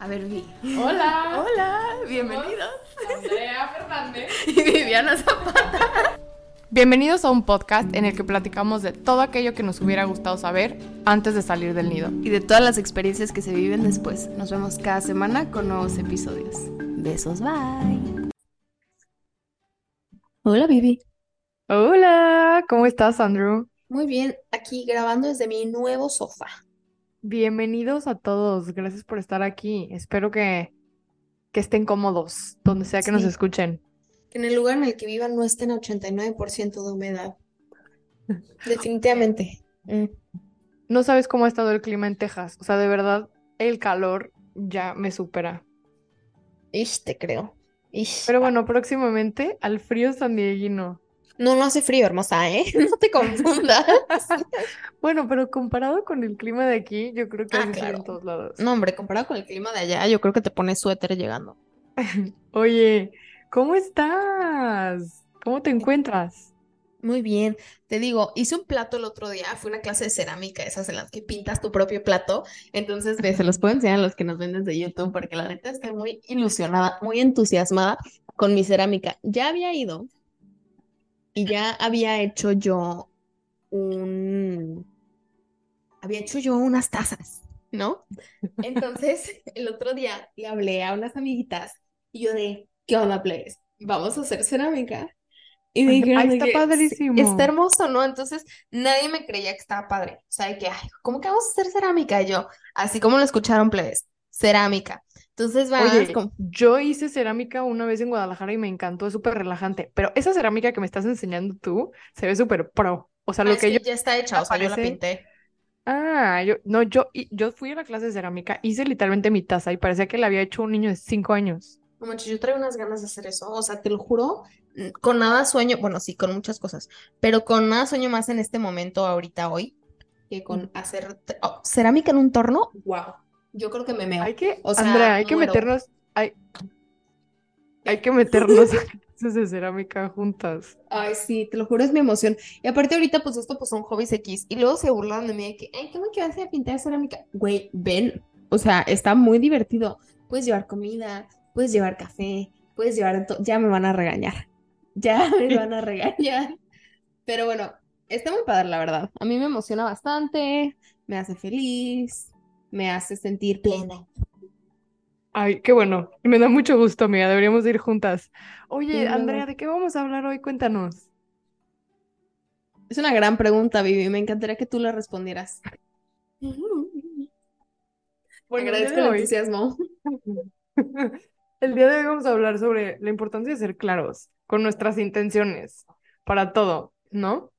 A ver, Vi. Hola. Hola, bienvenidos. Andrea Fernández. Y Viviana Zapata. Bienvenidos a un podcast en el que platicamos de todo aquello que nos hubiera gustado saber antes de salir del nido. Y de todas las experiencias que se viven después. Nos vemos cada semana con nuevos episodios. Besos, bye. Hola, Vivi. Hola, ¿cómo estás, Andrew? Muy bien, aquí grabando desde mi nuevo sofá. Bienvenidos a todos, gracias por estar aquí. Espero que, que estén cómodos, donde sea que nos escuchen. Que en el lugar en el que vivan no estén a 89% de humedad. Definitivamente. Mm. No sabes cómo ha estado el clima en Texas, o sea, de verdad, el calor ya me supera. Ish, te creo. Ish. Pero bueno, próximamente al frío sandieguino. No, no hace frío, hermosa, ¿eh? No te confundas. Bueno, pero comparado con el clima de aquí, yo creo que Ah, sigue en claro. todos lados. No, hombre, comparado con el clima de allá, yo creo que te pones suéter llegando. Oye, ¿cómo estás? ¿Cómo te encuentras? Muy bien, te digo, hice un plato el otro día, fue una clase de cerámica, esas en las que pintas tu propio plato, entonces ve, se los puedo enseñar a los que nos ven desde YouTube, porque la neta estoy muy ilusionada, muy entusiasmada con mi cerámica. Ya había ido y ya había hecho yo un, había hecho yo unas tazas, ¿no? Entonces, el otro día le hablé a unas amiguitas y yo de, ¿qué onda, plebes? ¿Vamos a hacer cerámica? Y me dijeron está que, "Sí, padrísimo. está hermoso, ¿no? Entonces, nadie me creía que estaba padre. O sea, de que, ay, ¿cómo que vamos a hacer cerámica? Y yo, así como lo escucharon, plebes, cerámica. Entonces Oye, como, yo hice cerámica una vez en Guadalajara y me encantó, es súper relajante, pero esa cerámica que me estás enseñando tú se ve súper pro. O sea, "Ah, lo es que que yo ya está hecha, o sea, yo la pinté. Ah, yo, no, yo, yo fui a la clase de cerámica, hice literalmente mi taza y parecía que la había hecho un niño de cinco años. No manches, yo traigo unas ganas de hacer eso. O sea, te lo juro, mm, con nada sueño, bueno, sí, con muchas cosas, pero con nada sueño más en este momento, ahorita, hoy, que con hacer oh, cerámica en un torno. Wow. Yo creo que me meo. Hay que, O sea, Andrea, hay que meternos, hay, hay que meternos de cerámica juntas. Ay, sí, te lo juro, es mi emoción. Y aparte ahorita, pues esto pues son hobbies X. Y luego se burlan de mí de que, ay, ¿cómo que vas a pintar cerámica? Güey, ven, o sea, está muy divertido. Puedes llevar comida, puedes llevar café, puedes llevar... Ya me van a regañar. Ya me van a regañar. Pero bueno, está muy padre, la verdad. A mí me emociona bastante, me hace feliz, me hace sentir plena. Ay, qué bueno. Me da mucho gusto, amiga. Deberíamos de ir juntas. Oye, Sí. Andrea, ¿de qué vamos a hablar hoy? Cuéntanos. Es una gran pregunta, Vivi. Me encantaría que tú la respondieras. Bueno, Agradezco de el hoy- entusiasmo. El día de hoy vamos a hablar sobre la importancia de ser claros con nuestras intenciones para todo, ¿no?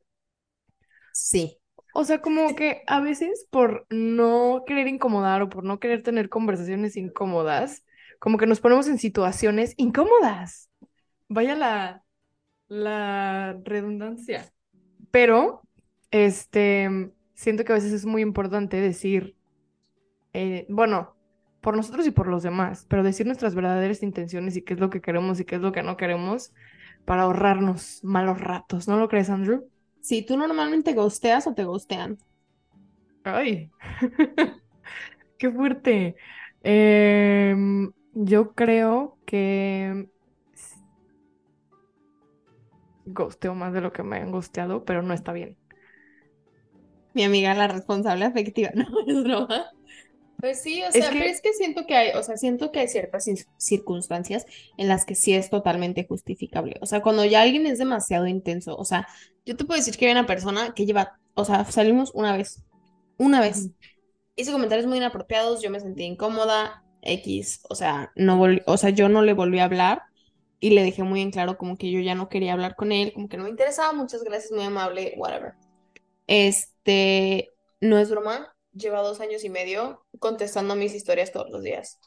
Sí. O sea, como que a veces por no querer incomodar o por no querer tener conversaciones incómodas, como que nos ponemos en situaciones incómodas. Vaya la, la redundancia. Pero, este, siento que a veces es muy importante decir, eh, bueno, por nosotros y por los demás, pero decir nuestras verdaderas intenciones y qué es lo que queremos y qué es lo que no queremos para ahorrarnos malos ratos. ¿No lo crees, Andrew? Si tú normalmente ghosteas o te ghostean. Ay, qué fuerte. Em, yo creo que ghosteo más de lo que me han ghosteado, pero no está bien. Mi amiga, la responsable afectiva, no es broma. Pues sí, o Es sea, que- pero es que siento que hay, o sea, siento que hay ciertas cir- circunstancias en las que sí es totalmente justificable. O sea, cuando ya alguien es demasiado intenso, o sea, yo te puedo decir que hay una persona que lleva, o sea, salimos una vez, una vez, hizo comentarios muy inapropiados, yo me sentí incómoda, X, o sea, no volví, o sea, yo no le volví a hablar y le dejé muy en claro como que yo ya no quería hablar con él, como que no me interesaba, muchas gracias, muy amable, whatever. Este, no es broma, lleva dos años y medio contestando mis historias todos los días.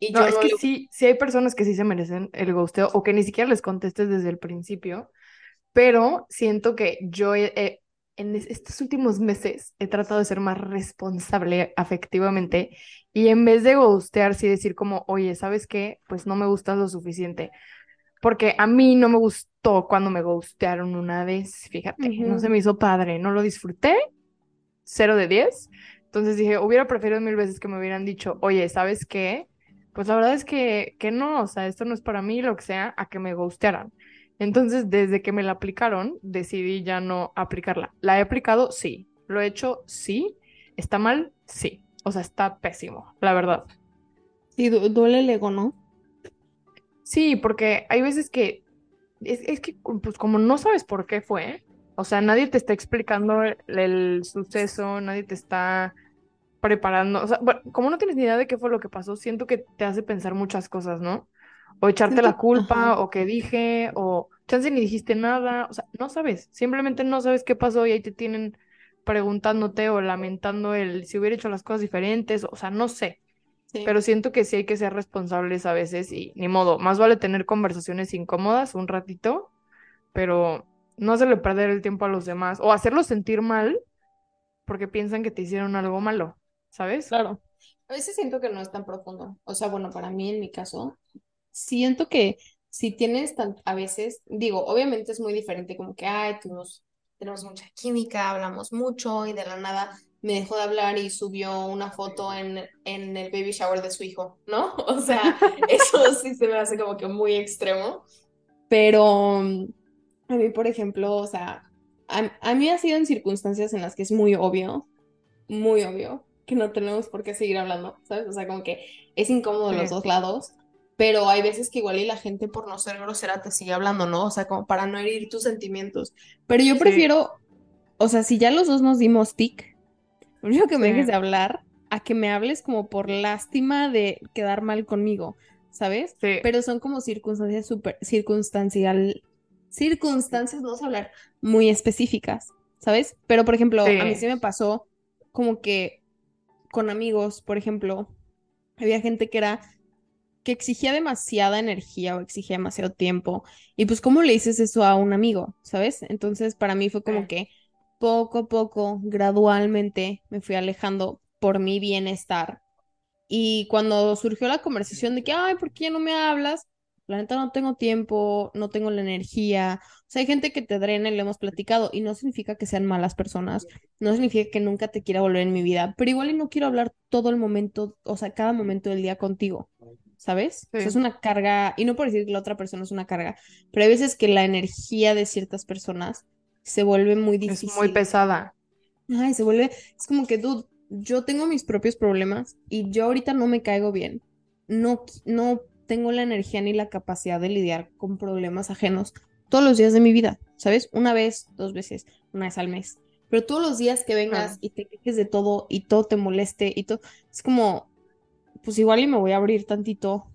Y No, yo es no que le- sí, sí hay personas que sí se merecen el ghosteo o que ni siquiera les contestes desde el principio, pero siento que yo he- he- en es- estos últimos meses he tratado de ser más responsable afectivamente y en vez de ghostear, sí decir como, oye, ¿sabes qué? Pues no me gustas lo suficiente. Porque a mí no me gustó cuando me ghostearon una vez, fíjate, no se me hizo padre, no lo disfruté, cero de diez. Entonces dije, hubiera preferido mil veces que me hubieran dicho, oye, ¿sabes qué? Pues la verdad es que, que no, o sea, esto no es para mí, lo que sea, a que me gustearan. Entonces, desde que me la aplicaron, decidí ya no aplicarla. ¿La he aplicado? Sí. ¿Lo he hecho? Sí. ¿Está mal? Sí. O sea, está pésimo, la verdad. Sí, duele el ego, ¿no? Sí, porque hay veces que es, que, pues como no sabes por qué fue, o sea, nadie te está explicando el, suceso, nadie te está preparando, o sea, bueno, como no tienes ni idea de qué fue lo que pasó, siento que te hace pensar muchas cosas, ¿no? O echarte la culpa, o qué dije, o chance ni dijiste nada, o sea, no sabes, simplemente no sabes qué pasó y ahí te tienen preguntándote o lamentando el si hubiera hecho las cosas diferentes, o sea, no sé. Pero siento que sí hay que ser responsables a veces y ni modo, más vale tener conversaciones incómodas un ratito, pero no hacerle perder el tiempo a los demás o hacerlos sentir mal porque piensan que te hicieron algo malo, ¿sabes? Claro. A veces siento que no es tan profundo. O sea, bueno, para mí en mi caso, siento que si tienes tan, a veces, digo, obviamente es muy diferente como que, ay, tenemos, tenemos mucha química, hablamos mucho y de la nada me dejó de hablar y subió una foto en, en el baby shower de su hijo, ¿no? O sea, eso sí se me hace como que muy extremo. Pero a mí, por ejemplo, o sea, a, mí ha sido en circunstancias en las que es muy obvio, muy obvio, que no tenemos por qué seguir hablando, ¿sabes? O sea, como que es incómodo los dos lados, pero hay veces que igual y la gente por no ser grosera te sigue hablando, ¿no? O sea, como para no herir tus sentimientos. Pero yo prefiero, o sea, si ya los dos nos dimos tic, Prefiero que me dejes de hablar a que me hables como por lástima de quedar mal conmigo, ¿sabes? Pero son como circunstancias súper circunstancial, circunstancias, vamos a hablar, muy específicas, ¿sabes? Pero, por ejemplo, a mí sí me pasó como que con amigos, por ejemplo, había gente que era que exigía demasiada energía o exigía demasiado tiempo. Y pues, ¿cómo le dices eso a un amigo? ¿Sabes? Entonces, para mí fue como que poco a poco, gradualmente, me fui alejando por mi bienestar. Y cuando surgió la conversación de que, ay, ¿por qué no me hablas? La neta no tengo tiempo, no tengo la energía. O sea, hay gente que te drena y lo hemos platicado y no significa que sean malas personas, no significa que nunca te quiera volver en mi vida, pero igual y no quiero hablar todo el momento, o sea, cada momento del día contigo, ¿sabes? es una carga, y no por decir que la otra persona es una carga, pero hay veces que la energía de ciertas personas se vuelve muy difícil. Es muy pesada. Ay, se vuelve, es como que, dude, yo tengo mis propios problemas y yo ahorita no me caigo bien. No, no tengo la energía ni la capacidad de lidiar con problemas ajenos todos los días de mi vida, ¿sabes? Una vez, dos veces, una vez al mes. Pero todos los días que vengas y te quejes de todo y todo te moleste y todo, es como, pues igual y me voy a abrir tantito.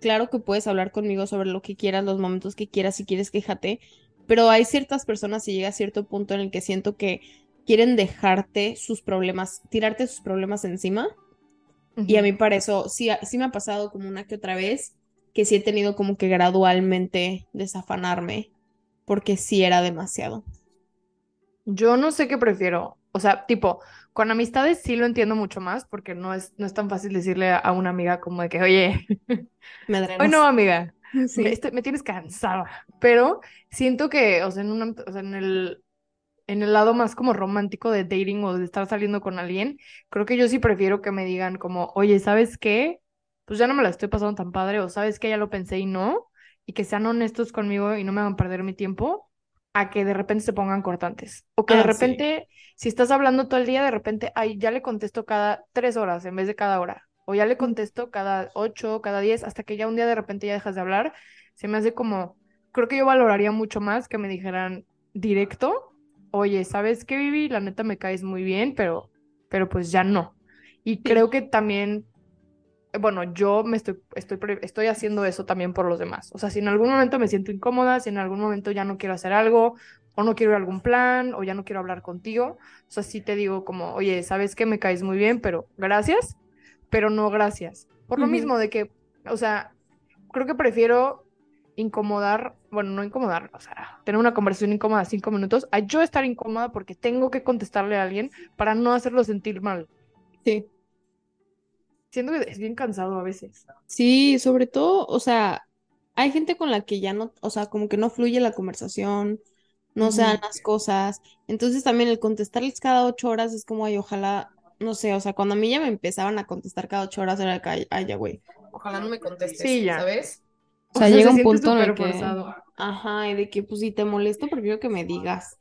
Claro que puedes hablar conmigo sobre lo que quieras, los momentos que quieras, si quieres quéjate, pero hay ciertas personas y llega a cierto punto en el que siento que quieren dejarte sus problemas, tirarte sus problemas encima. Y a mí para eso sí, sí me ha pasado como una que otra vez que sí he tenido como que gradualmente desafanarme porque sí era demasiado. Yo no sé qué prefiero. O sea, tipo, con amistades sí lo entiendo mucho más porque no es, no es tan fácil decirle a una amiga como de que, oye, me hoy no, amiga, me, tienes cansada. Pero siento que, o sea, en, o sea, en el en el lado más como romántico de dating o de estar saliendo con alguien, creo que yo sí prefiero que me digan como, oye, ¿sabes qué? Pues ya no me la estoy pasando tan padre, o sabes que ya lo pensé y no, y que sean honestos conmigo y no me hagan perder mi tiempo, a que de repente se pongan cortantes. O que de ah, repente, si estás hablando todo el día, de repente, ay, ya le contesto cada tres horas en vez de cada hora o ya le contesto cada ocho, cada diez, hasta que ya un día de repente ya dejas de hablar, se me hace como, creo que yo valoraría mucho más que me dijeran directo, oye, ¿sabes qué, Vivi? La neta me caes muy bien, pero, pero pues ya no. Y creo que también, bueno, yo me estoy, estoy, estoy haciendo eso también por los demás. O sea, si en algún momento me siento incómoda, si en algún momento ya no quiero hacer algo, o no quiero ir a algún plan, o ya no quiero hablar contigo, o sea, sí te digo como, oye, ¿sabes qué? Me caes muy bien, pero gracias, pero no gracias. Por lo mismo de que, o sea, creo que prefiero incomodar, bueno, no incomodar, o sea, tener una conversación incómoda cinco minutos, a yo estar incómoda porque tengo que contestarle a alguien para no hacerlo sentir mal. Sí. Siento que es bien cansado a veces. Sí, sobre todo, o sea, hay gente con la que ya no, o sea, como que no fluye la conversación, no se dan las cosas. Entonces también el contestarles cada ocho horas es como, ay, ojalá no sé, o sea, cuando a mí ya me empezaban a contestar cada ocho horas era que, ay, ya, güey, ojalá no me contestes, Sí, ya. ¿sabes? O O sea, llega se un punto en el que, forzado. ajá, y de que, pues, si te molesto, prefiero que me digas,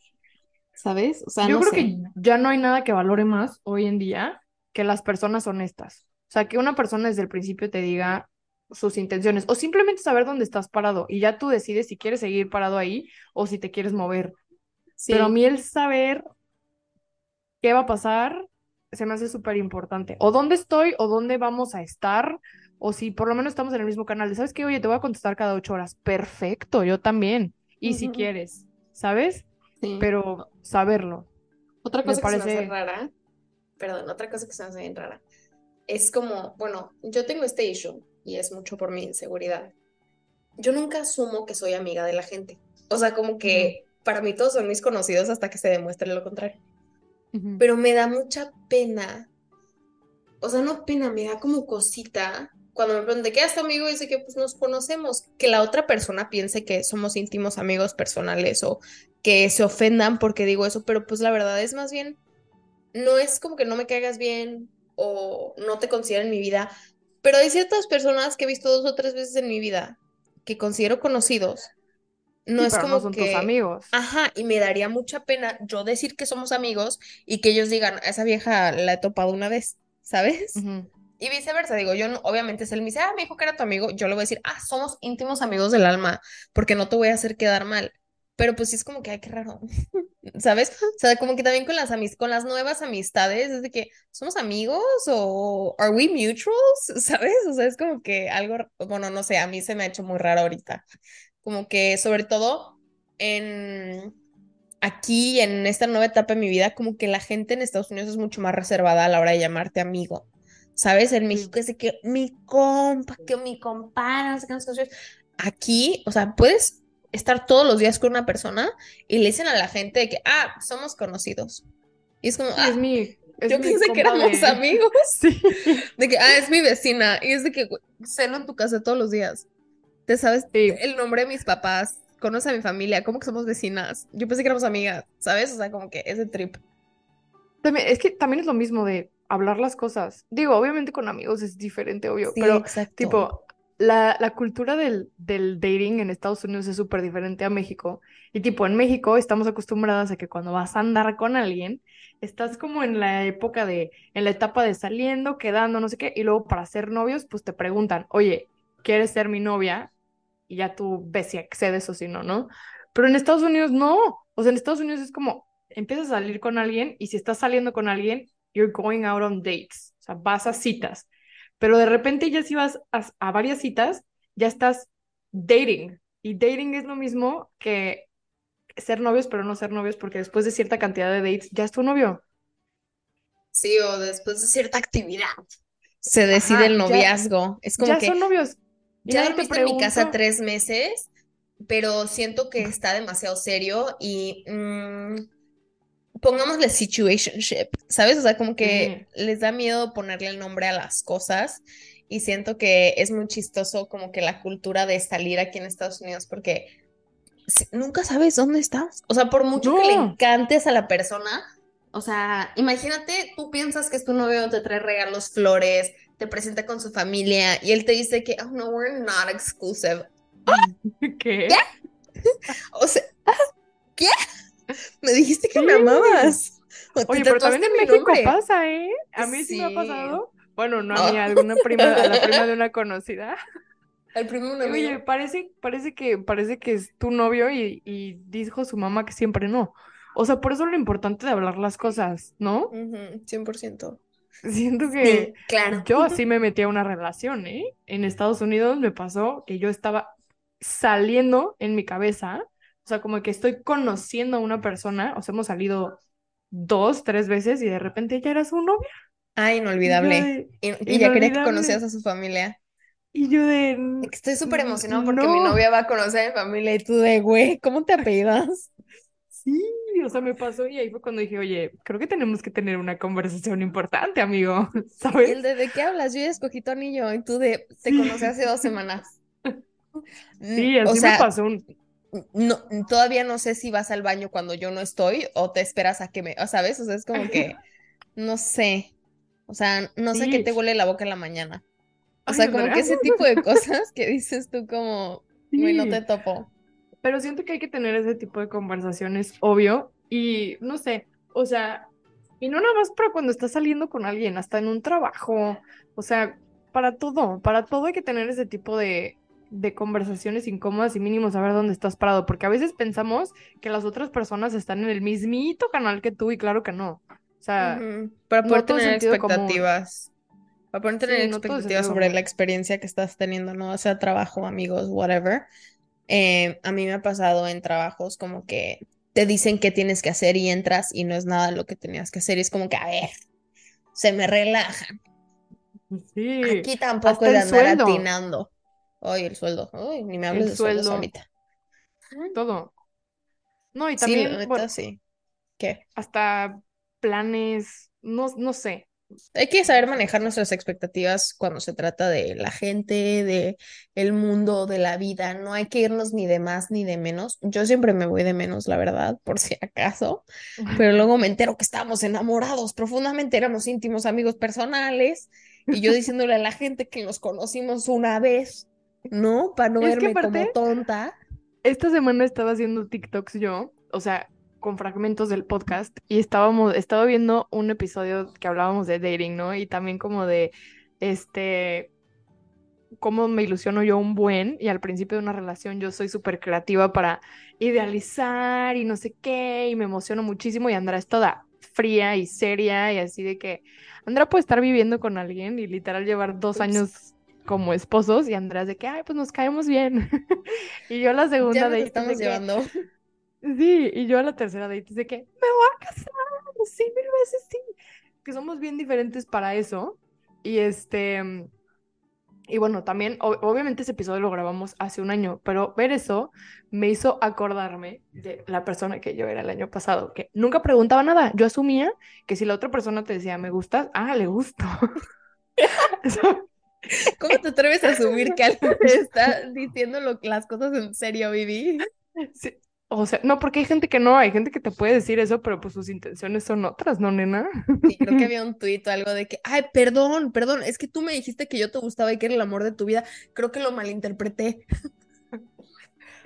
¿sabes? O sea, Yo no creo sé. que ya no hay nada que valore más hoy en día que las personas honestas. O sea, que una persona desde el principio te diga sus intenciones o simplemente saber dónde estás parado y ya tú decides si quieres seguir parado ahí o si te quieres mover. Pero a mí el saber qué va a pasar se me hace súper importante. O dónde estoy o dónde vamos a estar o si por lo menos estamos en el mismo canal. ¿Sabes qué? Oye, te voy a contestar cada ocho horas. Perfecto, yo también. Y si quieres, ¿sabes? Sí. Pero saberlo. Otra Me cosa que se me hace rara, perdón, otra cosa que se me hace bien rara, es como, bueno, yo tengo este issue y es mucho por mi inseguridad. Yo nunca asumo que soy amiga de la gente. O sea, como que para mí todos son mis conocidos hasta que se demuestre lo contrario. Pero me da mucha pena, o sea, no pena, me da como cosita cuando me preguntan, ¿de qué es tu amigo? Y dice que pues nos conocemos, que la otra persona piense que somos íntimos amigos personales o que se ofendan porque digo eso, pero pues la verdad es más bien, no es como que no me caigas bien o no te considero en mi vida, pero hay ciertas personas que he visto dos o tres veces en mi vida que considero conocidos. No Sí, es como no son tus que... amigos. Ajá, y me daría mucha pena yo decir que somos amigos y que ellos digan, a esa vieja la he topado una vez, ¿sabes? Y viceversa, digo, yo no, obviamente si él me dice, ah, me dijo que era tu amigo, yo le voy a decir, ah, somos íntimos amigos del alma, porque no te voy a hacer quedar mal. Pero pues sí es como que, ay, qué raro, ¿sabes? O sea, como que también con las con las nuevas amistades, es de que, ¿somos amigos o are we mutuals? ¿Sabes? O sea, es como que algo, bueno, no sé, a mí se me ha hecho muy raro ahorita. Como que sobre todo en aquí, en esta nueva etapa de mi vida, como que la gente en Estados Unidos es mucho más reservada a la hora de llamarte amigo. ¿Sabes? En México es de que mi compa, que mi compa, no sé qué, no sé qué. Aquí, o sea, puedes estar todos los días con una persona y le dicen a la gente de que, ah, somos conocidos. Y es como, ah, es mi, es yo pensé que éramos amigos. Sí. De que, ah, es mi vecina. Y es de que ceno en tu casa todos los días. Te sabes Sí. el nombre de mis papás, conoces a mi familia, ¿cómo que somos vecinas? Yo pensé que éramos amigas, ¿sabes? O sea, como que ese trip. También, es que también es lo mismo de hablar las cosas. Digo, obviamente con amigos es diferente, obvio, Sí, pero exacto. tipo, la, la cultura del, del dating en Estados Unidos es súper diferente a México. Y tipo, en México estamos acostumbradas a que cuando vas a andar con alguien, estás como en la época de, en la etapa de saliendo, quedando, no sé qué, y luego para ser novios, pues te preguntan, oye, ¿quieres ser mi novia? Y ya tú ves si accedes o si no, ¿no? Pero en Estados Unidos no. O sea, en Estados Unidos es como, empiezas a salir con alguien y si estás saliendo con alguien, you're going out on dates. O sea, vas a citas. Pero de repente ya si vas a, a varias citas, ya estás dating. Y dating es lo mismo que ser novios, pero no ser novios, porque después de cierta cantidad de dates, ya es tu novio. Sí, o después de cierta actividad se decide Ajá, el ya- noviazgo. Es como Ya que son novios. Y ya nadie te dormiste en mi casa tres meses, pero siento que está demasiado serio y mm, pongámosle situationship, ¿sabes? O sea, como que les da miedo ponerle el nombre a las cosas y siento que es muy chistoso como que la cultura de salir aquí en Estados Unidos porque nunca sabes dónde estás. O sea, por mucho que le No. encantes a la persona, o sea, imagínate, tú piensas que es tu novio, te trae regalos, flores, te presenta con su familia y él te dice que, oh no, we're not exclusive. ¿Qué? O sea, ¿qué? Me dijiste que me Sí. amabas. O te Oye, pero también en México nombre. pasa, ¿eh? A mí sí me ha pasado. Bueno, no a mí, a alguna prima, a la prima de una conocida. Al primo de un Oye, parece, parece que, parece que es tu novio y, y dijo su mamá que siempre no. O sea, por eso lo importante de hablar las cosas, ¿no? Ujú, 100%. Siento Sí, que claro. yo así me metí a una relación, ¿eh? En Estados Unidos me pasó que yo estaba saliendo en mi cabeza, o sea, como que estoy conociendo a una persona, o sea, hemos salido dos, tres veces y de repente ya era su novia. Yo inolvidable. de, Y, y ya quería que conocieras a su familia. y yo de, Estoy súper "Mm, emocionada porque mi no". novia va a conocer a mi familia y tú de, güey, ¿cómo te apellidas? Sí, o sea, me pasó y ahí fue cuando dije, oye, creo que tenemos que tener una conversación importante, amigo, ¿sabes? el de, ¿de qué hablas? Yo ya escogí tu anillo y tú de, te Sí. conocí hace dos semanas. Sí, O así me pasó un... no, todavía no sé si vas al baño cuando yo no estoy o te esperas a que me, ¿sabes? O sea, es como que, no sé. O sea, no sé qué te huele la boca en la mañana. O Ay, sea, como que ese tipo de cosas que dices tú como, güey, no te topo. Pero siento que hay que tener ese tipo de conversaciones, obvio, y no sé, o sea, y no nada más para cuando estás saliendo con alguien, hasta en un trabajo, o sea, para todo, para todo hay que tener ese tipo de, de conversaciones incómodas y mínimo saber dónde estás parado, porque a veces pensamos que las otras personas están en el mismito canal que tú y claro que no. O sea, Para no poder es tener sentido común. expectativas. Para poder tener Sí, no expectativas sobre la experiencia que estás teniendo, ¿no? O sea, trabajo, amigos, whatever. Eh, a mí me ha pasado en trabajos como que te dicen qué tienes que hacer y entras y no es nada lo que tenías que hacer. Y es como que, a ver, se me relajan. Sí, Aquí tampoco es andar atinando. Ay, el sueldo. Ay, ni me hables el de sueldos sueldo, ahorita. todo. No, y Sí, la también, neta, bueno, sí. ¿Qué? hasta planes, no, no sé. Hay que saber manejar nuestras expectativas cuando se trata de la gente, de el mundo, de la vida. No hay que irnos ni de más ni de menos. Yo siempre me voy de menos, la verdad, por si acaso. Pero luego me entero que estábamos enamorados profundamente, éramos íntimos amigos personales. Y yo diciéndole a la gente que nos conocimos una vez, ¿no? Para no verme como tonta. esta semana estaba haciendo TikToks yo, o sea, con fragmentos del podcast, y estábamos, estaba viendo un episodio que hablábamos de dating, ¿no? Y también como de, este, cómo me ilusiono yo un buen, y al principio de una relación yo soy súper creativa para idealizar y no sé qué, y me emociono muchísimo, y Andrea es toda fría y seria, y así de que Andrea puede estar viviendo con alguien y literal llevar dos Ups. años como esposos, y Andrea es de que, ay, pues nos caemos bien. Y yo la Ya segunda nos date es estamos de que, llevando. sí, y yo a la tercera date de que, me voy a casar, sí, mil veces sí. Que somos bien diferentes para eso. Y este, y bueno, también, o- obviamente ese episodio lo grabamos hace un año, pero ver eso me hizo acordarme de la persona que yo era el año pasado, que nunca preguntaba nada. Yo asumía que si la otra persona te decía, me gustas, ah, le gusto. Eso- ¿Cómo te atreves a asumir que alguien te está diciendo lo- las cosas en serio, Vivi? sí, O sea, no, porque hay gente que no, hay gente que te puede decir eso, pero pues sus intenciones son otras, ¿no, nena? Sí, creo que había un tuit o algo de que, ay, perdón, perdón, es que tú me dijiste que yo te gustaba y que era el amor de tu vida. Creo que lo malinterpreté.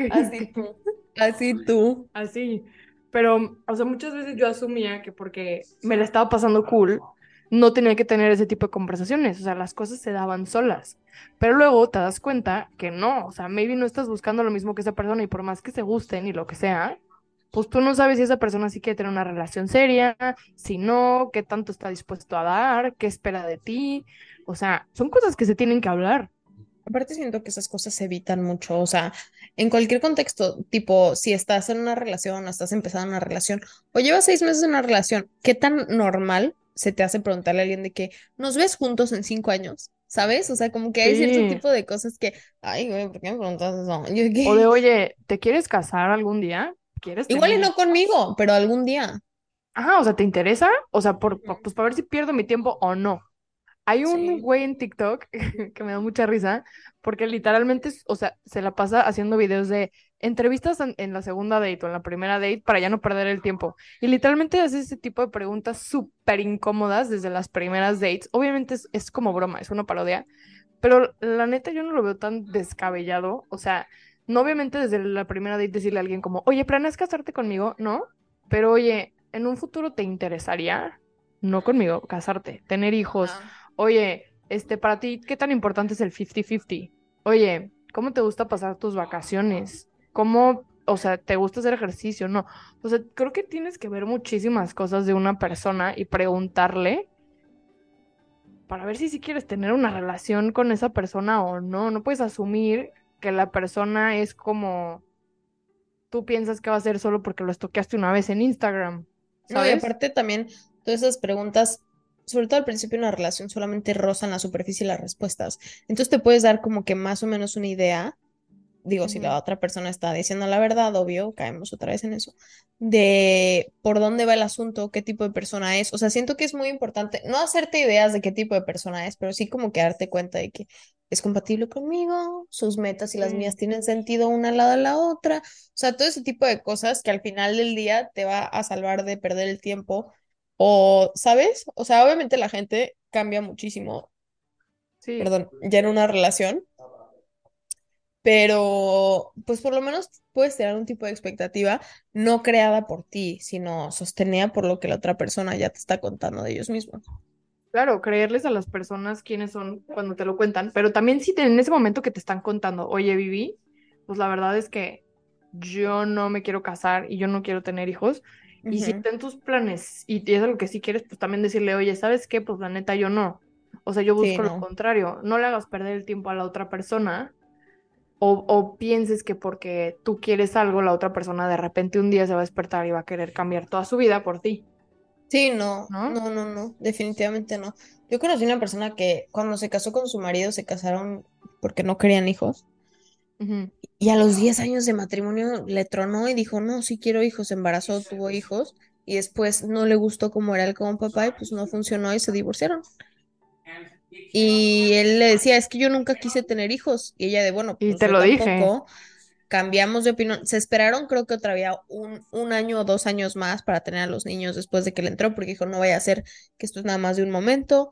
Así tú, así tú. Así. Pero, o sea, muchas veces yo asumía que porque me la estaba pasando cool, no tenía que tener ese tipo de conversaciones. O sea, las cosas se daban solas. Pero luego te das cuenta que no. O sea, maybe no estás buscando lo mismo que esa persona y por más que se gusten y lo que sea, pues tú no sabes si esa persona sí quiere tener una relación seria, si no, qué tanto está dispuesto a dar, qué espera de ti. O sea, son cosas que se tienen que hablar. Aparte siento que esas cosas se evitan mucho, o sea, en cualquier contexto, tipo, si estás en una relación o estás empezando una relación o llevas seis meses en una relación, ¿qué tan normal se te hace preguntarle a alguien de que nos ves juntos en cinco años? ¿Sabes? O sea, como que hay cierto Sí. tipo de cosas que, ay, güey, ¿por qué me preguntas eso? Yo, O de, oye, ¿te quieres casar algún día? ¿Quieres Igual y no conmigo, pero algún día. Ajá, o sea, ¿te interesa? O sea, por, pues para ver si pierdo mi tiempo o no. Hay un Sí. güey en TikTok que me da mucha risa porque literalmente, o sea, se la pasa haciendo videos de entrevistas en, en la segunda date o en la primera date para ya no perder el tiempo. Y literalmente hace ese tipo de preguntas súper incómodas desde las primeras dates. Obviamente es, es como broma, es una parodia, pero la neta yo no lo veo tan descabellado. O sea, no obviamente desde la primera date decirle a alguien como, oye, ¿planeas casarte conmigo? No, pero oye, ¿en un futuro te interesaría? No conmigo, casarte, tener hijos. Oye, este, para ti, ¿qué tan importante es el 50-50? Oye, ¿cómo te gusta pasar tus vacaciones? ¿Cómo, o sea, te gusta hacer ejercicio? No. O sea, creo que tienes que ver muchísimas cosas de una persona y preguntarle para ver si sí quieres tener una relación con esa persona o no. No puedes asumir que la persona es como tú piensas que va a ser solo porque lo estoqueaste una vez en Instagram, No, y aparte también, todas esas preguntas, sobre todo al principio de una relación, solamente rozan la superficie y las respuestas. Entonces te puedes dar como que más o menos una idea, digo, si la otra persona está diciendo la verdad, obvio, caemos otra vez en eso, de por dónde va el asunto, qué tipo de persona es. O sea, siento que es muy importante no hacerte ideas de qué tipo de persona es, pero sí como que darte cuenta de que es compatible conmigo, sus metas y las mías Sí. tienen sentido una al lado de la otra. O sea, todo ese tipo de cosas que al final del día te va a salvar de perder el tiempo O, ¿sabes? O sea, obviamente la gente cambia muchísimo, Sí, perdón, ya en una relación, pero pues por lo menos puedes tener un tipo de expectativa no creada por ti, sino sostenida por lo que la otra persona ya te está contando de ellos mismos. claro, creerles a las personas quiénes son cuando te lo cuentan, pero también si te- en ese momento que te están contando, oye, Vivi, pues la verdad es que yo no me quiero casar y yo no quiero tener hijos. Y si Ujú. está en tus planes y es algo que sí quieres, pues también decirle, oye, ¿sabes qué? Pues la neta yo no. O sea, yo Sí, busco lo contrario. No le hagas perder el tiempo a la otra persona o, o pienses que porque tú quieres algo, la otra persona de repente un día se va a despertar y va a querer cambiar toda su vida por ti, Sí, no, ¿no? no, no, no, definitivamente no. Yo conocí una persona que cuando se casó con su marido se casaron porque no querían hijos y a los 10 años de matrimonio le tronó y dijo, no, sí quiero hijos, se embarazó, tuvo hijos y después no le gustó cómo era él como papá y pues no funcionó y se divorciaron. Y él le decía, es que yo nunca quise tener hijos y ella de, bueno, Y pues te yo lo dije. tampoco. Cambiamos de opinión. Se esperaron, creo que todavía un, un año o dos años más para tener a los niños después de que le entró, porque dijo, no vaya a ser que esto es nada más de un momento.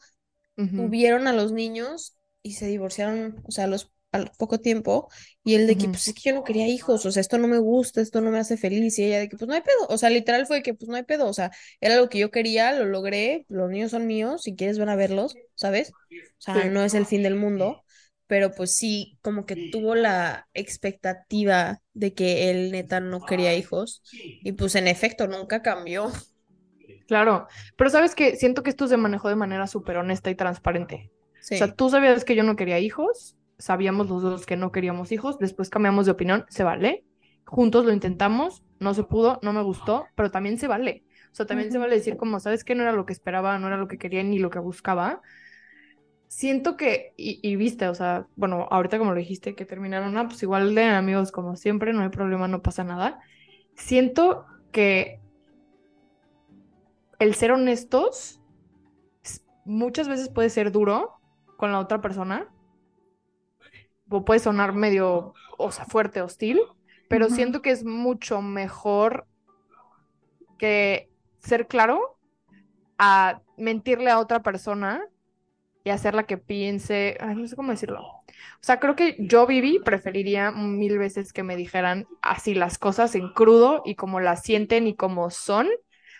Ujú. Tuvieron a los niños y se divorciaron, o sea, los, al poco tiempo. Y él de que, pues es que yo no quería hijos, o sea, esto no me gusta, esto no me hace feliz. Y ella de que, pues no hay pedo. O sea, literal fue que, pues no hay pedo. O sea, era lo que yo quería, lo logré, los niños son míos, si quieres ven a verlos, ¿sabes? O sea, Sí. no es el fin del mundo pero pues sí, como que tuvo la expectativa de que él neta no quería hijos y pues en efecto nunca cambió. Claro, pero sabes que siento que esto se manejó de manera súper honesta y transparente. O sea, tú sabías que yo no quería hijos, sabíamos los dos que no queríamos hijos, después cambiamos de opinión, se vale. Juntos lo intentamos, no se pudo, no me gustó, pero también se vale. O sea, también se vale decir como, ¿sabes qué? No era lo que esperaba, no era lo que quería ni lo que buscaba. Siento que, y, y viste, o sea, bueno, ahorita como lo dijiste, que terminaron, ah, pues igual de amigos como siempre, no hay problema, no pasa nada. Siento que el ser honestos muchas veces puede ser duro con la otra persona, o puede sonar medio, o sea, fuerte, hostil, pero siento que es mucho mejor que ser claro a mentirle a otra persona y hacerla que piense, ay, no sé cómo decirlo. O sea, creo que yo, Vivi, preferiría mil veces que me dijeran así las cosas en crudo y como las sienten y como son,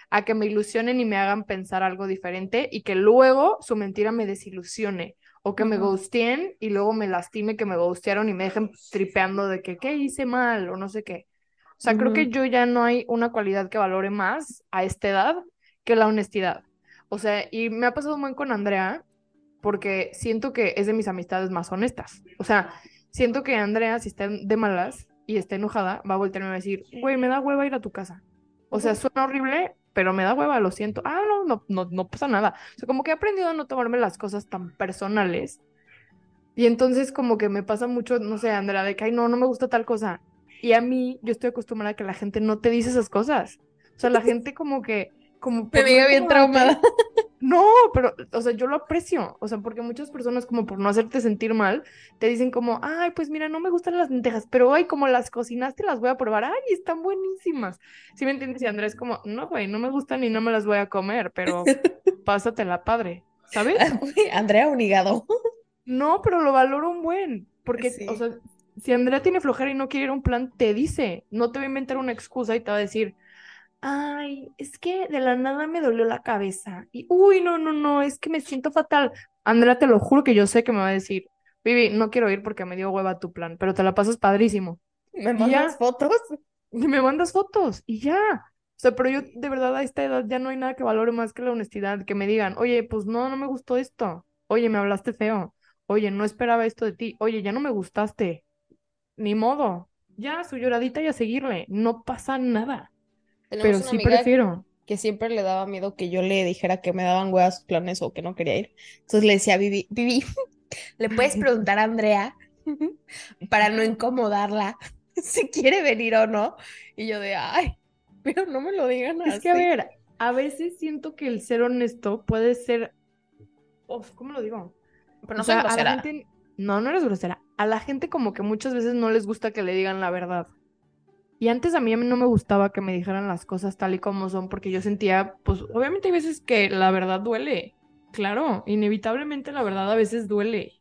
a que me ilusionen y me hagan pensar algo diferente y que luego su mentira me desilusione o que me Ujú. ghosteen y luego me lastime que me ghostearon y me dejen tripeando de que qué hice mal o no sé qué. O sea, creo que yo ya no hay una cualidad que valore más a esta edad que la honestidad. O sea, y me ha pasado muy con Andrea porque siento que es de mis amistades más honestas. O sea, siento que Andrea, si está de malas y está enojada, va a voltearme a decir, güey, me da hueva ir a tu casa. O sea, suena horrible, pero me da hueva, lo siento. Ah, no, no, no, no pasa nada. O sea, como que he aprendido a no tomarme las cosas tan personales. Y entonces como que me pasa mucho, no sé, Andrea, de que, ay, no, no me gusta tal cosa. Y a mí, yo estoy acostumbrada a que la gente no te dice esas cosas. O sea, la gente como que, como no amiga bien traumada. No, pero, o sea, yo lo aprecio, o sea, porque muchas personas como por no hacerte sentir mal, te dicen como, ay, pues mira, no me gustan las lentejas, pero ay, como las cocinaste, las voy a probar, ay, están buenísimas. ¿Sí me entiendes? Y Andrés como, no, güey, no me gustan y no me las voy a comer, pero pásatela padre, ¿sabes? Andrea Unigado. No, pero lo valoro un buen, porque, o sea, si Andrea tiene flojera y no quiere ir a un plan, te dice, no te va a inventar una excusa y te va a decir, ay, es que de la nada me dolió la cabeza. Y, uy, no, no, no, es que me siento fatal. Andrea, te lo juro que yo sé que me va a decir, Vivi, no quiero ir porque me dio hueva tu plan, pero te la pasas padrísimo. ¿Me mandas ya, fotos? y me mandas fotos y ya. O sea, pero yo de verdad a esta edad ya no hay nada que valore más que la honestidad, que me digan, oye, pues no, no me gustó esto. Oye, me hablaste feo. Oye, no esperaba esto de ti. Oye, ya no me gustaste. Ni modo. Ya, su lloradita y a seguirle. No pasa nada. Tenemos Pero una sí amiga prefiero. que siempre le daba miedo que yo le dijera que me daban huevas sus planes o que no quería ir. Entonces le decía a Vivi, Vivi, ¿le puedes preguntar a Andrea para no incomodarla si quiere venir o no? Y yo de, ay, pero no me lo digan Es que, a así. ver, a veces siento que el ser honesto puede ser. ¿cómo lo digo? Pero O no soy sea, a la grosera. gente. No, no eres grosera. A la gente como que muchas veces no les gusta que le digan la verdad. Y antes a mí no me gustaba que me dijeran las cosas tal y como son, porque yo sentía, pues obviamente hay veces que la verdad duele. Claro, inevitablemente la verdad a veces duele.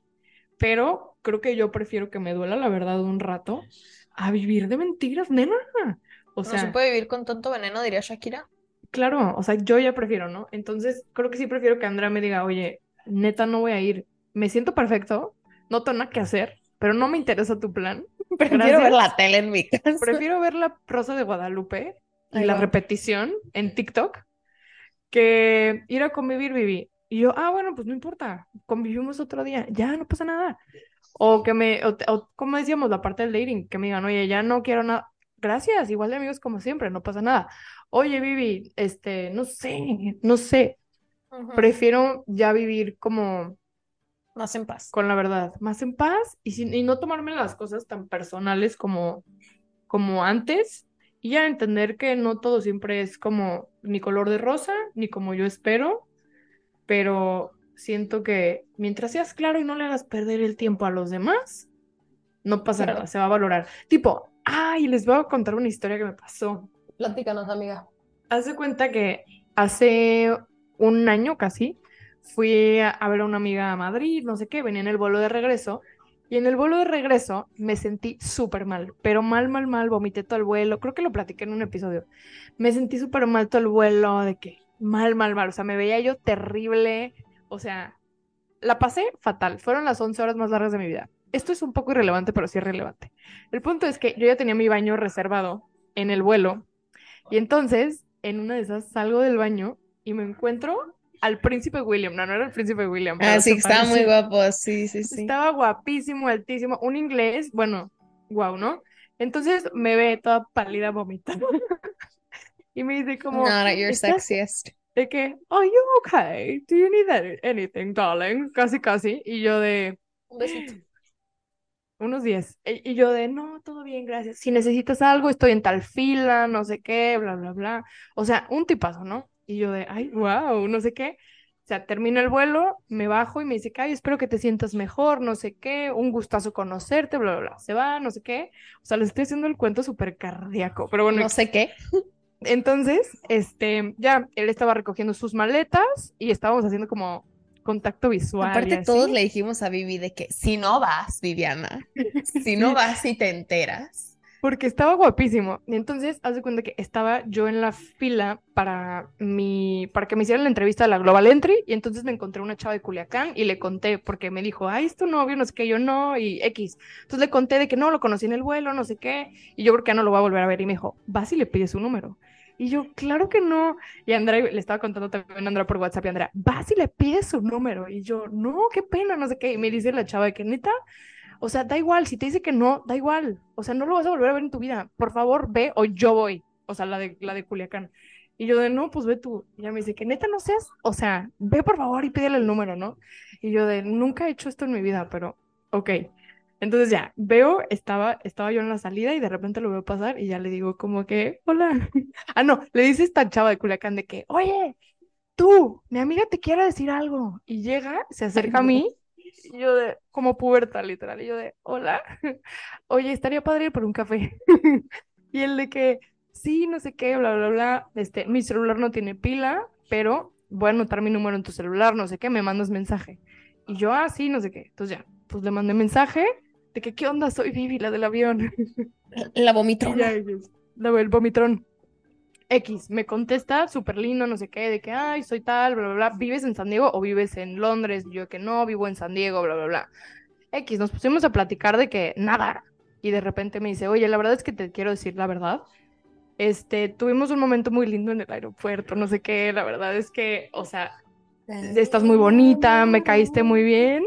Pero creo que yo prefiero que me duela la verdad un rato a vivir de mentiras, nena. O sea, no se puede vivir con tanto veneno, diría Shakira. Claro, o sea, yo ya prefiero, ¿no? Entonces, creo que sí prefiero que Andrea me diga, oye, neta, no voy a ir. Me siento perfecto, no tengo nada que hacer, pero no me interesa tu plan. Prefiero ver la tele en mi casa. Prefiero ver la Rosa de Guadalupe y la repetición en TikTok que ir a convivir, viví. Y yo, ah, bueno, pues no importa, convivimos otro día, ya no pasa nada. O que me, o, como decíamos, la parte del dating, que me digan, oye, ya no quiero nada. Gracias, igual de amigos como siempre, no pasa nada. Oye, Vivi, este, no sé, no sé. Prefiero ya vivir como más en paz. Con la verdad, más en paz y, sin, y no tomarme las cosas tan personales como, como antes y ya entender que no todo siempre es como mi color de rosa, ni como yo espero, pero siento que mientras seas claro y no le hagas perder el tiempo a los demás, no pasa nada, se va a valorar. Tipo, ay, les voy a contar una historia que me pasó. Platícanos, amiga. Haz cuenta que hace un año casi fui a, ver a una amiga a Madrid, no sé qué, venía en el vuelo de regreso. Y en el vuelo de regreso me sentí súper mal, pero mal, mal, mal, vomité todo el vuelo, creo que lo platiqué en un episodio. Me sentí súper mal todo el vuelo, de que mal, mal, mal, o sea, me veía yo terrible, o sea, la pasé fatal, fueron las 11 horas más largas de mi vida. Esto es un poco irrelevante, pero sí es relevante. El punto es que yo ya tenía mi baño reservado en el vuelo y entonces en una de esas salgo del baño y me encuentro al príncipe William, no, no era el príncipe William. Ah, sí, estaba muy guapo, sí, sí, sí. Estaba guapísimo, altísimo, un inglés, bueno, guau, ¿no? Entonces me ve toda pálida vomitando. y me dice como... Not your sexiest. De que, are you okay? Do you need anything, darling? Casi, casi. Y yo de... Un besito. Unos días. E, y yo de, no, todo bien, gracias. Si necesitas algo, estoy en tal fila, no sé qué, bla, bla, bla. O sea, un tipazo, ¿no? Y yo de, ay, wow, no sé qué. O sea, termino el vuelo, me bajo y me dice, ay, espero que te sientas mejor, no sé qué, un gustazo conocerte, bla, bla, bla. Se va, no sé qué. O sea, les estoy haciendo el cuento súper cardíaco, pero bueno. No sé qué. Entonces, este, ya, él estaba recogiendo sus maletas y estábamos haciendo como contacto visual. Aparte, todos le dijimos a Vivi de que si no vas, Viviana, si no vas y te enteras porque estaba guapísimo. Y entonces, haz de cuenta que estaba yo en la fila para mi, para que me hicieran la entrevista de la Global Entry, y entonces me encontré una chava de Culiacán y le conté, porque me dijo, ay, es tu novio, no sé qué, yo no, y X. Entonces le conté de que no, lo conocí en el vuelo, no sé qué, y yo creo que ya no lo voy a volver a ver. Y me dijo, vas y le pides su número. Y yo, claro que no. Y Andrea, le estaba contando también a Andrea por WhatsApp, y Andrea, vas y le pides su número. Y yo, no, qué pena, no sé qué. Y me dice la chava de que neta, o sea, da igual, si te dice que no, da igual. O sea, no lo vas a volver a ver en tu vida. Por favor, ve o yo voy. O sea, la de, la de Culiacán. Y yo de, no, pues ve tú. Y ella me dice, que neta no seas, o sea, ve por favor y pídele el número, ¿no? Y yo de, nunca he hecho esto en mi vida, pero, ok. Entonces ya, veo, estaba, estaba yo en la salida y de repente lo veo pasar y ya le digo como que, hola. ah, no, le dice esta chava de Culiacán de que, oye, tú, mi amiga te quiere decir algo. Y llega, se acerca a mí y yo de, como puberta, literal. Y yo de, hola, oye, estaría padre ir por un café. y él de que, sí, no sé qué, bla, bla, bla. Este, mi celular no tiene pila, pero voy a anotar mi número en tu celular, no sé qué, me mandas mensaje. Y yo, ah, sí, no sé qué. Entonces ya, pues le mandé mensaje de que, ¿qué onda? Soy Vivi, la del avión. La vomitrón. La, el vomitrón. X, me contesta súper lindo, no sé qué, de que, ay, soy tal, bla, bla, bla. ¿Vives en San Diego o vives en Londres? Yo que no, vivo en San Diego, bla, bla, bla. X, nos pusimos a platicar de que nada. Y de repente me dice, oye, la verdad es que te quiero decir la verdad. Este, tuvimos un momento muy lindo en el aeropuerto, no sé qué, la verdad es que, o sea, estás muy bonita, me caíste muy bien,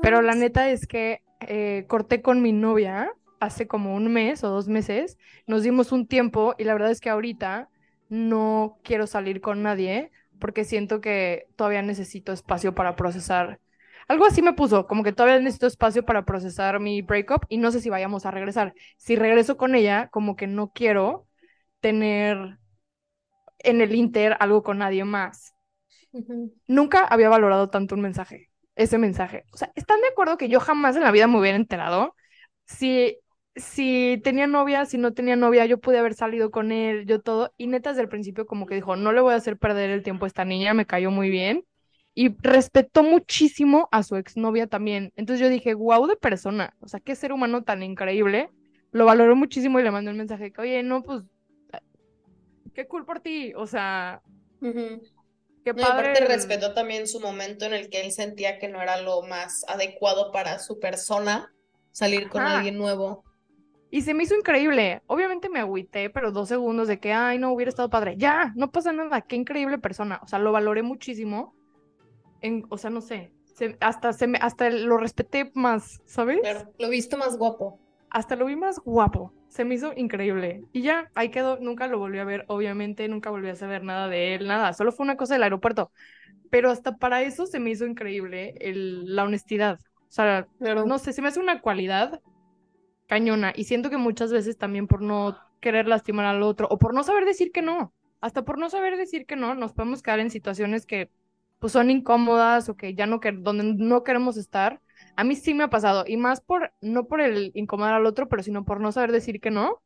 pero la neta es que eh, corté con mi novia hace como un mes o dos meses, nos dimos un tiempo y la verdad es que ahorita no quiero salir con nadie porque siento que todavía necesito espacio para procesar. Algo así me puso, como que todavía necesito espacio para procesar mi breakup y no sé si vayamos a regresar. Si regreso con ella, como que no quiero tener en el Inter algo con nadie más. Nunca había valorado tanto un mensaje, ese mensaje. O sea, ¿están de acuerdo que yo jamás en la vida me hubiera enterado si si tenía novia, si no tenía novia, yo pude haber salido con él, yo todo. Y neta, desde el principio, como que dijo, no le voy a hacer perder el tiempo a esta niña, me cayó muy bien. Y respetó muchísimo a su exnovia también. Entonces yo dije, wow, de persona. O sea, qué ser humano tan increíble. Lo valoró muchísimo y le mandó el mensaje que, oye, no, pues, qué cool por ti. O sea, Ujú. qué No, aparte padre. el- respetó también su momento en el que él sentía que no era lo más adecuado para su persona salir con alguien nuevo. Y se me hizo increíble. Obviamente me agüité, pero dos segundos de que, ay, no, hubiera estado padre. Ya, no pasa nada. Qué increíble persona. O sea, lo valoré muchísimo. En, o sea, no sé. se- hasta, se me, hasta lo respeté más, ¿sabes? Claro, lo viste más guapo. Hasta lo vi más guapo. Se me hizo increíble. Y ya, ahí quedó. Nunca lo volví a ver, obviamente. Nunca volví a saber nada de él, nada. Solo fue una cosa del aeropuerto. Pero hasta para eso se me hizo increíble el, la honestidad. O sea, Claro. no sé, se me hace una cualidad cañona. Y siento que muchas veces también por no querer lastimar al otro o por no saber decir que no, hasta por no saber decir que no, nos podemos quedar en situaciones que pues son incómodas o que ya no donde no queremos estar. A mí sí me ha pasado y más por no por el incomodar al otro, pero sino por no saber decir que no,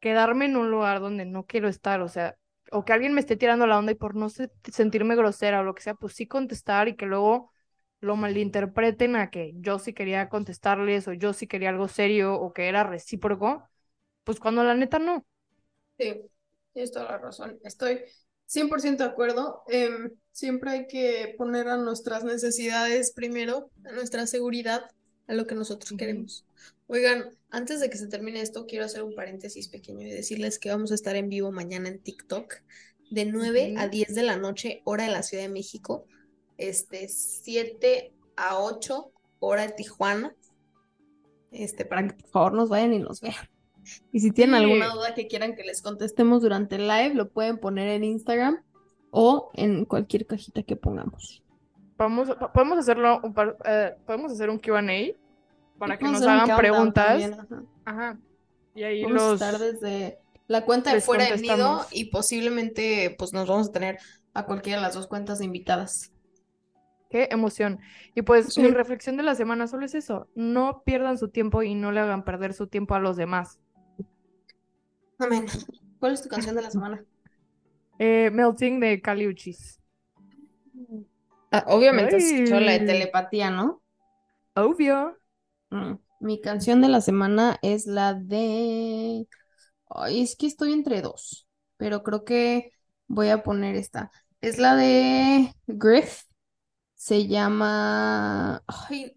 quedarme en un lugar donde no quiero estar, o sea, o que alguien me esté tirando la onda y por no se- sentirme grosera o lo que sea, pues sí contestar y que luego lo malinterpreten a que yo sí quería contestarles o yo sí quería algo serio o que era recíproco, pues cuando la neta no. Sí, tienes toda la razón. Estoy 100% de acuerdo. Em, siempre hay que poner a nuestras necesidades primero, a nuestra seguridad, a lo que nosotros queremos. Oigan, antes de que se termine esto, quiero hacer un paréntesis pequeño y decirles que vamos a estar en vivo mañana en TikTok de 9 a Ujú. 10 de la noche, hora de la Ciudad de México, este 7 a 8, hora de Tijuana, este, para que por favor nos vayan y nos vean. Y si tienen alguna Sí. duda que quieran que les contestemos durante el live, lo pueden poner en Instagram o en cualquier cajita que pongamos. Vamos, a- podemos hacerlo un par- eh, podemos hacer un Q&A para que nos a hagan preguntas. también, ajá. Ajá. Y ahí Vamos a los estar desde la cuenta de fuera del nido y posiblemente pues nos vamos a tener a cualquiera de las dos cuentas de invitadas. Qué emoción. Y pues mi Sí. reflexión de la semana solo es eso. No pierdan su tiempo y no le hagan perder su tiempo a los demás. Amén. ¿Cuál es tu canción de la semana? Eh, Melting de Kali Uchis. Ah, obviamente has escuchado la de telepatía, ¿no? Obvio. Mm, Mi canción de la semana es la de... Ay, es que estoy entre dos, pero creo que voy a poner esta. Es la de Griff. Se llama...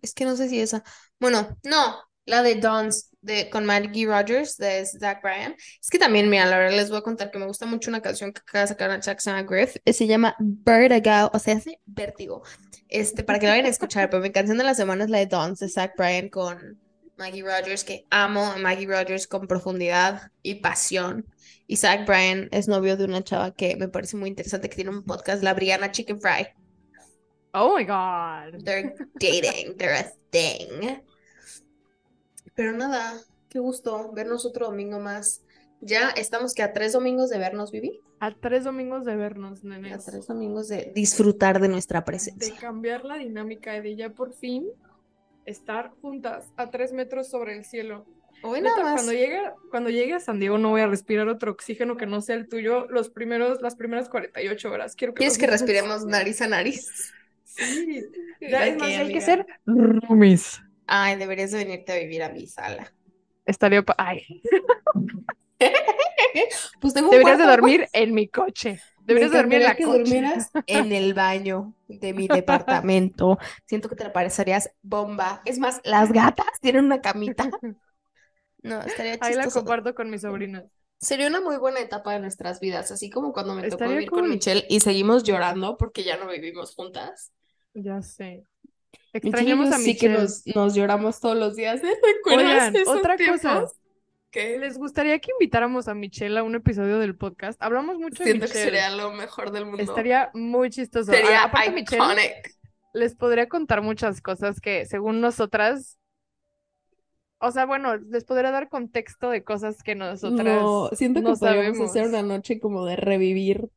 Es que no sé si esa... Bueno, no, la de Dance de, con Maggie Rogers de Zach Bryan. Es que también, mira, la verdad les voy a contar que me gusta mucho una canción que acaba de sacar llama Griff. eh, Se llama Vertigo, o sea, hace vértigo. Este, para que la vayan a escuchar, pero mi canción de la semana es la de Dance de Zach Bryan con Maggie Rogers, que amo a Maggie Rogers con profundidad y pasión. Y Zach Bryan es novio de una chava que me parece muy interesante, que tiene un podcast, la Brianna Chicken Fry. Oh my God. They're dating, they're a thing. Pero nada, qué gusto vernos otro domingo más. Ya estamos que a tres domingos de vernos, Vivi. A tres domingos de vernos, A nenes. tres domingos de disfrutar de nuestra De presencia. cambiar la dinámica y de ya por fin estar juntas a tres metros sobre el cielo. Hoy Neta, nada más. cuando llegue, cuando llegue a San Diego no voy a respirar otro oxígeno que no sea el tuyo los primeros, las primeras 48 horas. Quiero que ¿Quieres que respiremos nariz a nariz? Sí. Ya, es más, hay que ser roomies. Ay, deberías de venirte a vivir a mi sala. Estaría pa- Ay, Pues tengo deberías de cuarto, dormir pues. en mi coche. Deberías de dormir en la que coche. durmieras en el baño de mi departamento. Siento que te la parecerías bomba. Es más, las gatas tienen una camita. No, estaría Ahí la chistoso. comparto con mis sobrinas. Sería una muy buena etapa de nuestras vidas, así como cuando me tocó vivir con. Michelle y seguimos llorando porque ya no vivimos juntas. Ya sé. Michelle Extrañamos a sí que Michelle. nos, nos lloramos todos los días. ¿eh? ¿Recuerdas Oigan, otra tiempos? cosa. Que ¿Les gustaría que invitáramos a Michelle a un episodio del podcast? Hablamos mucho de siento que Michelle. sería lo mejor del mundo. Estaría muy chistoso. Sería A- aparte, Michelle les podría contar muchas cosas que según nosotras, o sea, bueno, les podría dar contexto de cosas que nosotras No, siento que no podríamos sabemos. hacer una noche como de revivir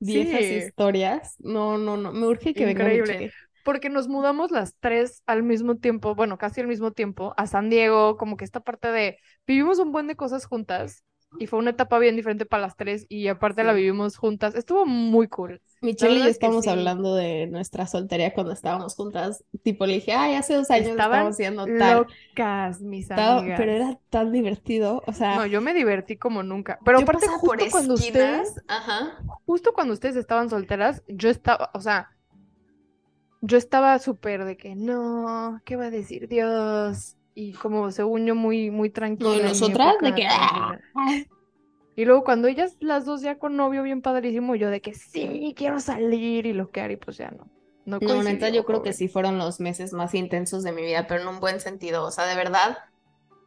viejas Sí. historias. No, no, no, me urge que venga Increíble. Michelle. porque nos mudamos las tres al mismo tiempo, bueno, casi al mismo tiempo, a San Diego, como que esta parte de, vivimos un buen de cosas juntas y fue una etapa bien diferente para las tres y aparte la Sí. vivimos juntas, estuvo muy cool. Michelle y yo es que estábamos sí. hablando de nuestra soltería cuando estábamos juntas. Tipo, le dije, ay, hace dos años estábamos haciendo tal. locas, mis Estaba- amigas. pero era tan divertido. O sea, No, yo me divertí como nunca. Pero aparte, justo por cuando esquinas, ustedes, Ajá. justo cuando ustedes estaban solteras, yo estaba, o sea, yo estaba súper de que no, ¿qué va a decir Dios? Y como según yo muy, muy tranquila. No, y nosotras de que. tranquila. Y luego cuando ellas las dos ya con novio bien padrísimo, yo de que sí, quiero salir y lo que haré, pues ya no. No No, neta, yo creo que sí fueron los meses más intensos de mi vida, pero en un buen sentido. O sea, de verdad,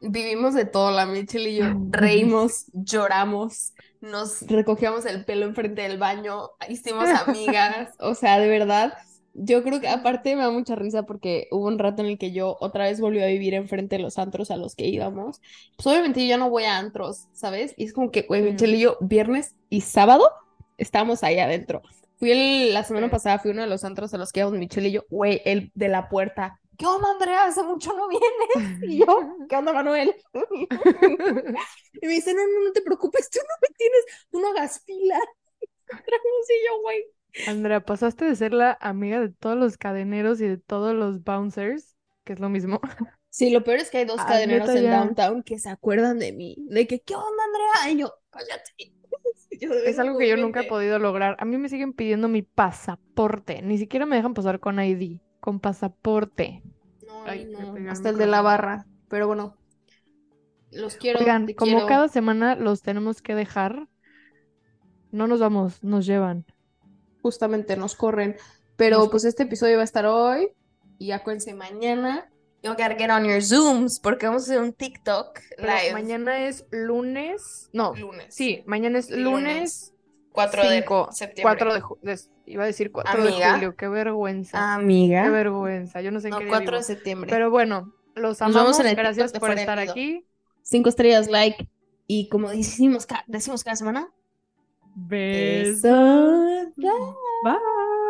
vivimos de todo, la Michelle y yo. Reímos, lloramos, nos recogíamos el pelo enfrente del baño, hicimos amigas. O sea, de verdad, yo creo que aparte me da mucha risa porque hubo un rato en el que yo otra vez volví a vivir enfrente de los antros a los que íbamos. Pues obviamente yo ya no voy a antros, ¿sabes? Y es como que, güey. Michelle y yo, viernes y sábado estábamos ahí adentro. Fui el- la semana pasada, fui uno de los antros a los que íbamos Michelle y yo, güey, el de la puerta. ¿Qué onda, Andrea? Hace mucho no vienes. Y yo, ¿qué onda, Manuel? Y me dice, no, no, no te preocupes, tú no me tienes, tú no hagas fila. Y yo, güey. Andrea, pasaste de ser la amiga de todos los cadeneros y de todos los bouncers, que es lo mismo. Sí, lo peor es que hay dos Ah, cadeneros en ya. downtown que se acuerdan de mí. De que, ¿qué onda, Andrea? Y yo, cállate. Yo Es algo que yo nunca he podido lograr. A mí me siguen pidiendo mi pasaporte. Ni siquiera me dejan pasar con ID, con pasaporte. No, Ay, no, hasta el de la barra. Pero bueno, los quiero, Oigan, como quiero. cada semana los tenemos que dejar, no nos vamos, nos llevan. Justamente nos corren. Pero Nos pues este episodio va a estar hoy. Y acuérdense mañana. You gotta get on your Zooms porque vamos a hacer un TikTok Pero live. mañana es lunes. No, Lunes. sí, mañana es lunes Lunes. 4 de 5, septiembre. 4 de, de- iba a decir 4 de Amiga. julio, qué vergüenza. Qué Amiga. vergüenza, yo no sé en No, qué día 4 de vivo. septiembre. Pero bueno, los Nos vemos amamos, en el gracias de por estar aquí. Cinco estrellas, like. Y como decimos, ca- decimos cada semana. Besos. Besos. Bye.